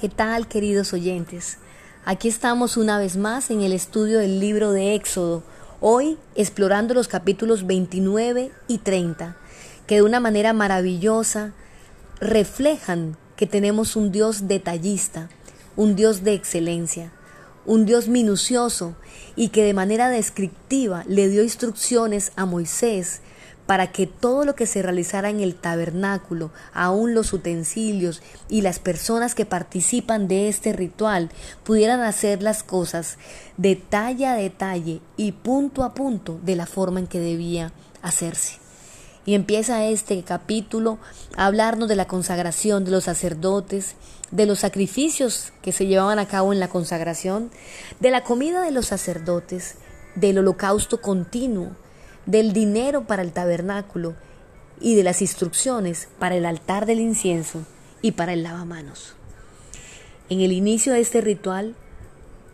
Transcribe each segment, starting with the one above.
¿Qué tal queridos oyentes? Aquí estamos una vez más en el estudio del libro de Éxodo, hoy explorando los capítulos 29 y 30, que de una manera maravillosa reflejan que tenemos un Dios detallista, un Dios de excelencia, un Dios minucioso y que de manera descriptiva le dio instrucciones a Moisés para que todo lo que se realizara en el tabernáculo, aún los utensilios y las personas que participan de este ritual pudieran hacer las cosas detalle a detalle y punto a punto de la forma en que debía hacerse. Y empieza este capítulo a hablarnos de la consagración de los sacerdotes, de los sacrificios que se llevaban a cabo en la consagración, de la comida de los sacerdotes, del holocausto continuo, del dinero para el tabernáculo y de las instrucciones para el altar del incienso y para el lavamanos. En el inicio de este ritual,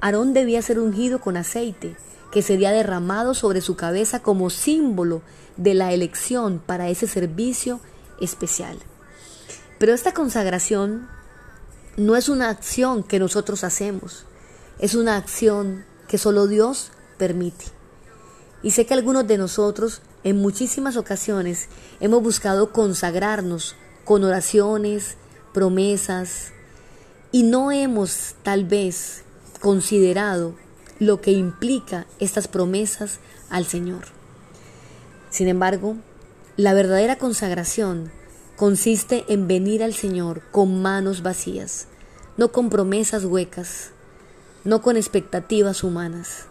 Aarón debía ser ungido con aceite, que sería derramado sobre su cabeza como símbolo de la elección para ese servicio especial. Pero esta consagración no es una acción que nosotros hacemos, es una acción que solo Dios permite. Y sé que algunos de nosotros en muchísimas ocasiones hemos buscado consagrarnos con oraciones, promesas, y no hemos tal vez considerado lo que implica estas promesas al Señor. Sin embargo, la verdadera consagración consiste en venir al Señor con manos vacías, no con promesas huecas, no con expectativas humanas,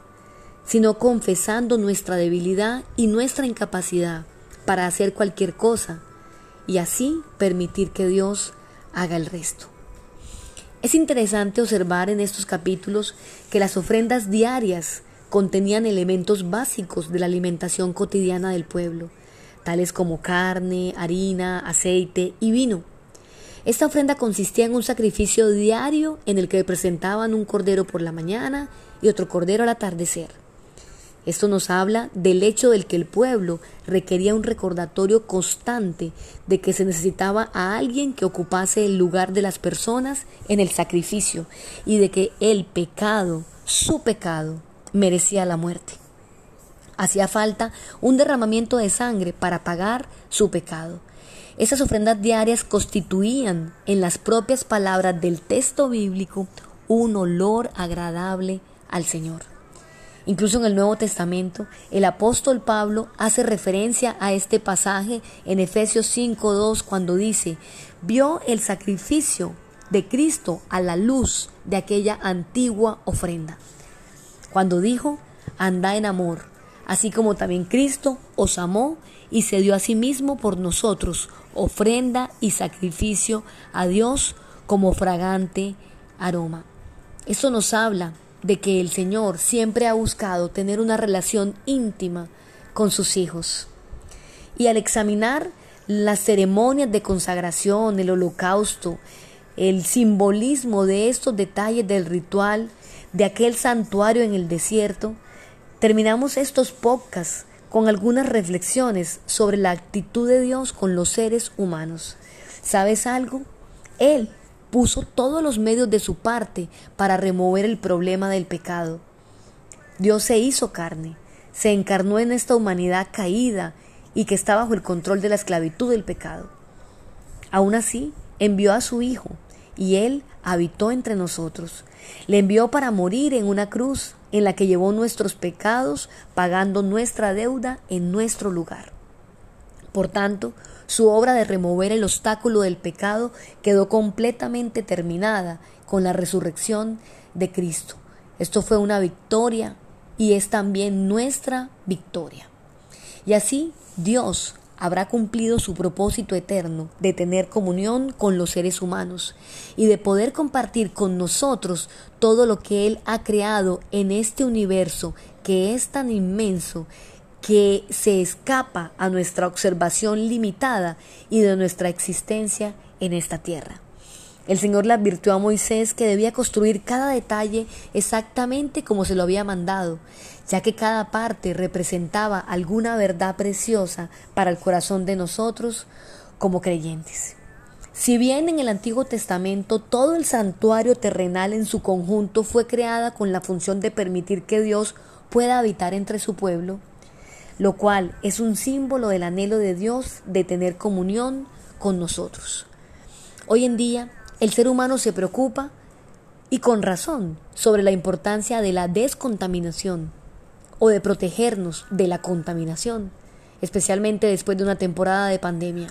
sino confesando nuestra debilidad y nuestra incapacidad para hacer cualquier cosa y así permitir que Dios haga el resto. Es interesante observar en estos capítulos que las ofrendas diarias contenían elementos básicos de la alimentación cotidiana del pueblo, tales como carne, harina, aceite y vino. Esta ofrenda consistía en un sacrificio diario en el que presentaban un cordero por la mañana y otro cordero al atardecer. Esto nos habla del hecho del que el pueblo requería un recordatorio constante de que se necesitaba a alguien que ocupase el lugar de las personas en el sacrificio y de que el pecado, su pecado, merecía la muerte. Hacía falta un derramamiento de sangre para pagar su pecado. Esas ofrendas diarias constituían en las propias palabras del texto bíblico un olor agradable al Señor. Incluso en el Nuevo Testamento, el apóstol Pablo hace referencia a este pasaje en Efesios 5.2 cuando dice, vio el sacrificio de Cristo a la luz de aquella antigua ofrenda. Cuando dijo, anda en amor, así como también Cristo os amó y se dio a sí mismo por nosotros, ofrenda y sacrificio a Dios como fragante aroma. Esto nos habla de que el Señor siempre ha buscado tener una relación íntima con sus hijos. Y al examinar las ceremonias de consagración, el holocausto, el simbolismo de estos detalles del ritual, de aquel santuario en el desierto, terminamos estos podcasts con algunas reflexiones sobre la actitud de Dios con los seres humanos. ¿Sabes algo? Él puso todos los medios de su parte para remover el problema del pecado. Dios se hizo carne, se encarnó en esta humanidad caída y que está bajo el control de la esclavitud del pecado. Aún así, envió a su Hijo y Él habitó entre nosotros. Le envió para morir en una cruz en la que llevó nuestros pecados, pagando nuestra deuda en nuestro lugar. Por tanto, su obra de remover el obstáculo del pecado quedó completamente terminada con la resurrección de Cristo. Esto fue una victoria y es también nuestra victoria. Y así Dios habrá cumplido su propósito eterno de tener comunión con los seres humanos y de poder compartir con nosotros todo lo que Él ha creado en este universo que es tan inmenso que se escapa a nuestra observación limitada y de nuestra existencia en esta tierra. El Señor le advirtió a Moisés que debía construir cada detalle exactamente como se lo había mandado, ya que cada parte representaba alguna verdad preciosa para el corazón de nosotros como creyentes. Si bien en el Antiguo Testamento todo el santuario terrenal en su conjunto fue creada con la función de permitir que Dios pueda habitar entre su pueblo, lo cual es un símbolo del anhelo de Dios de tener comunión con nosotros. Hoy en día el ser humano se preocupa, y con razón, sobre la importancia de la descontaminación o de protegernos de la contaminación, especialmente después de una temporada de pandemia.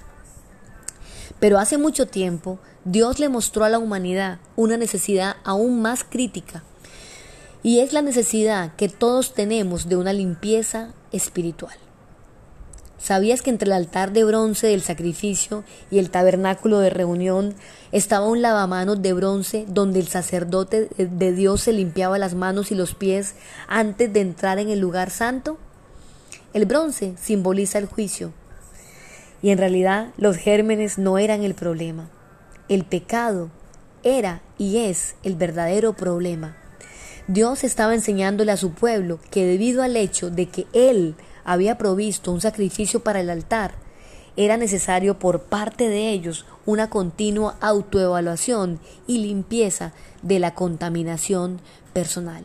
Pero hace mucho tiempo Dios le mostró a la humanidad una necesidad aún más crítica, y es la necesidad que todos tenemos de una limpieza espiritual. ¿Sabías que entre el altar de bronce del sacrificio y el tabernáculo de reunión estaba un lavamanos de bronce donde el sacerdote de Dios se limpiaba las manos y los pies antes de entrar en el lugar santo? El bronce simboliza el juicio. Y en realidad los gérmenes no eran el problema. El pecado era y es el verdadero problema. Dios estaba enseñándole a su pueblo que debido al hecho de que Él había provisto un sacrificio para el altar, era necesario por parte de ellos una continua autoevaluación y limpieza de la contaminación personal.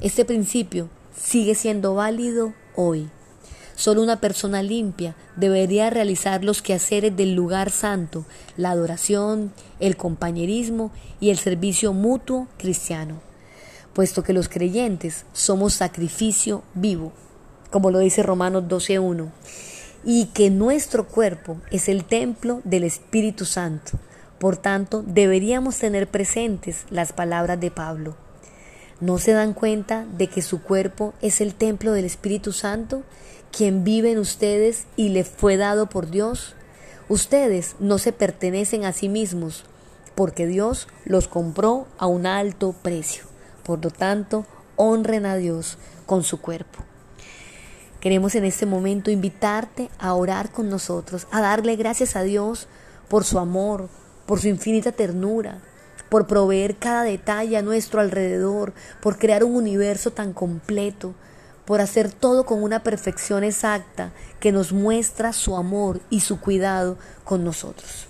Este principio sigue siendo válido hoy. Solo una persona limpia debería realizar los quehaceres del lugar santo, la adoración, el compañerismo y el servicio mutuo cristiano, puesto que los creyentes somos sacrificio vivo como lo dice Romanos 12.1, y que nuestro cuerpo es el templo del Espíritu Santo. Por tanto, deberíamos tener presentes las palabras de Pablo. ¿No se dan cuenta de que su cuerpo es el templo del Espíritu Santo, quien vive en ustedes y le fue dado por Dios? Ustedes no se pertenecen a sí mismos, porque Dios los compró a un alto precio. Por lo tanto, honren a Dios con su cuerpo. Queremos en este momento invitarte a orar con nosotros, a darle gracias a Dios por su amor, por su infinita ternura, por proveer cada detalle a nuestro alrededor, por crear un universo tan completo, por hacer todo con una perfección exacta que nos muestra su amor y su cuidado con nosotros.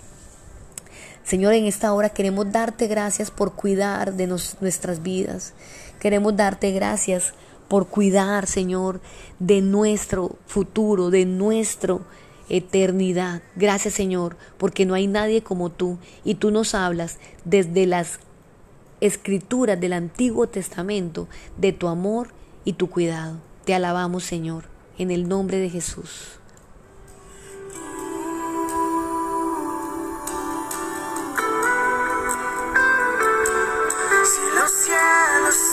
Señor, en esta hora queremos darte gracias por cuidar de nuestras vidas. Queremos darte gracias por cuidar, Señor, de nuestro futuro, de nuestra eternidad. Gracias, Señor, porque no hay nadie como tú y tú nos hablas desde las escrituras del Antiguo Testamento de tu amor y tu cuidado. Te alabamos, Señor, en el nombre de Jesús.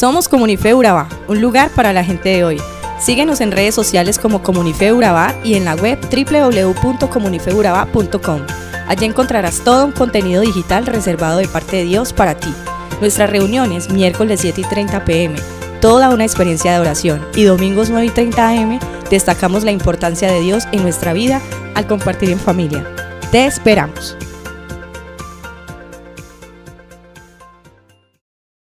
Somos Comunife Urabá, un lugar para la gente de hoy. Síguenos en redes sociales como Comunife Urabá y en la web www.comunifeurabá.com. Allí encontrarás todo un contenido digital reservado de parte de Dios para ti. Nuestras reuniones miércoles 7 y 30 pm, toda una experiencia de oración y domingos 9 y 30 am destacamos la importancia de Dios en nuestra vida al compartir en familia. Te esperamos.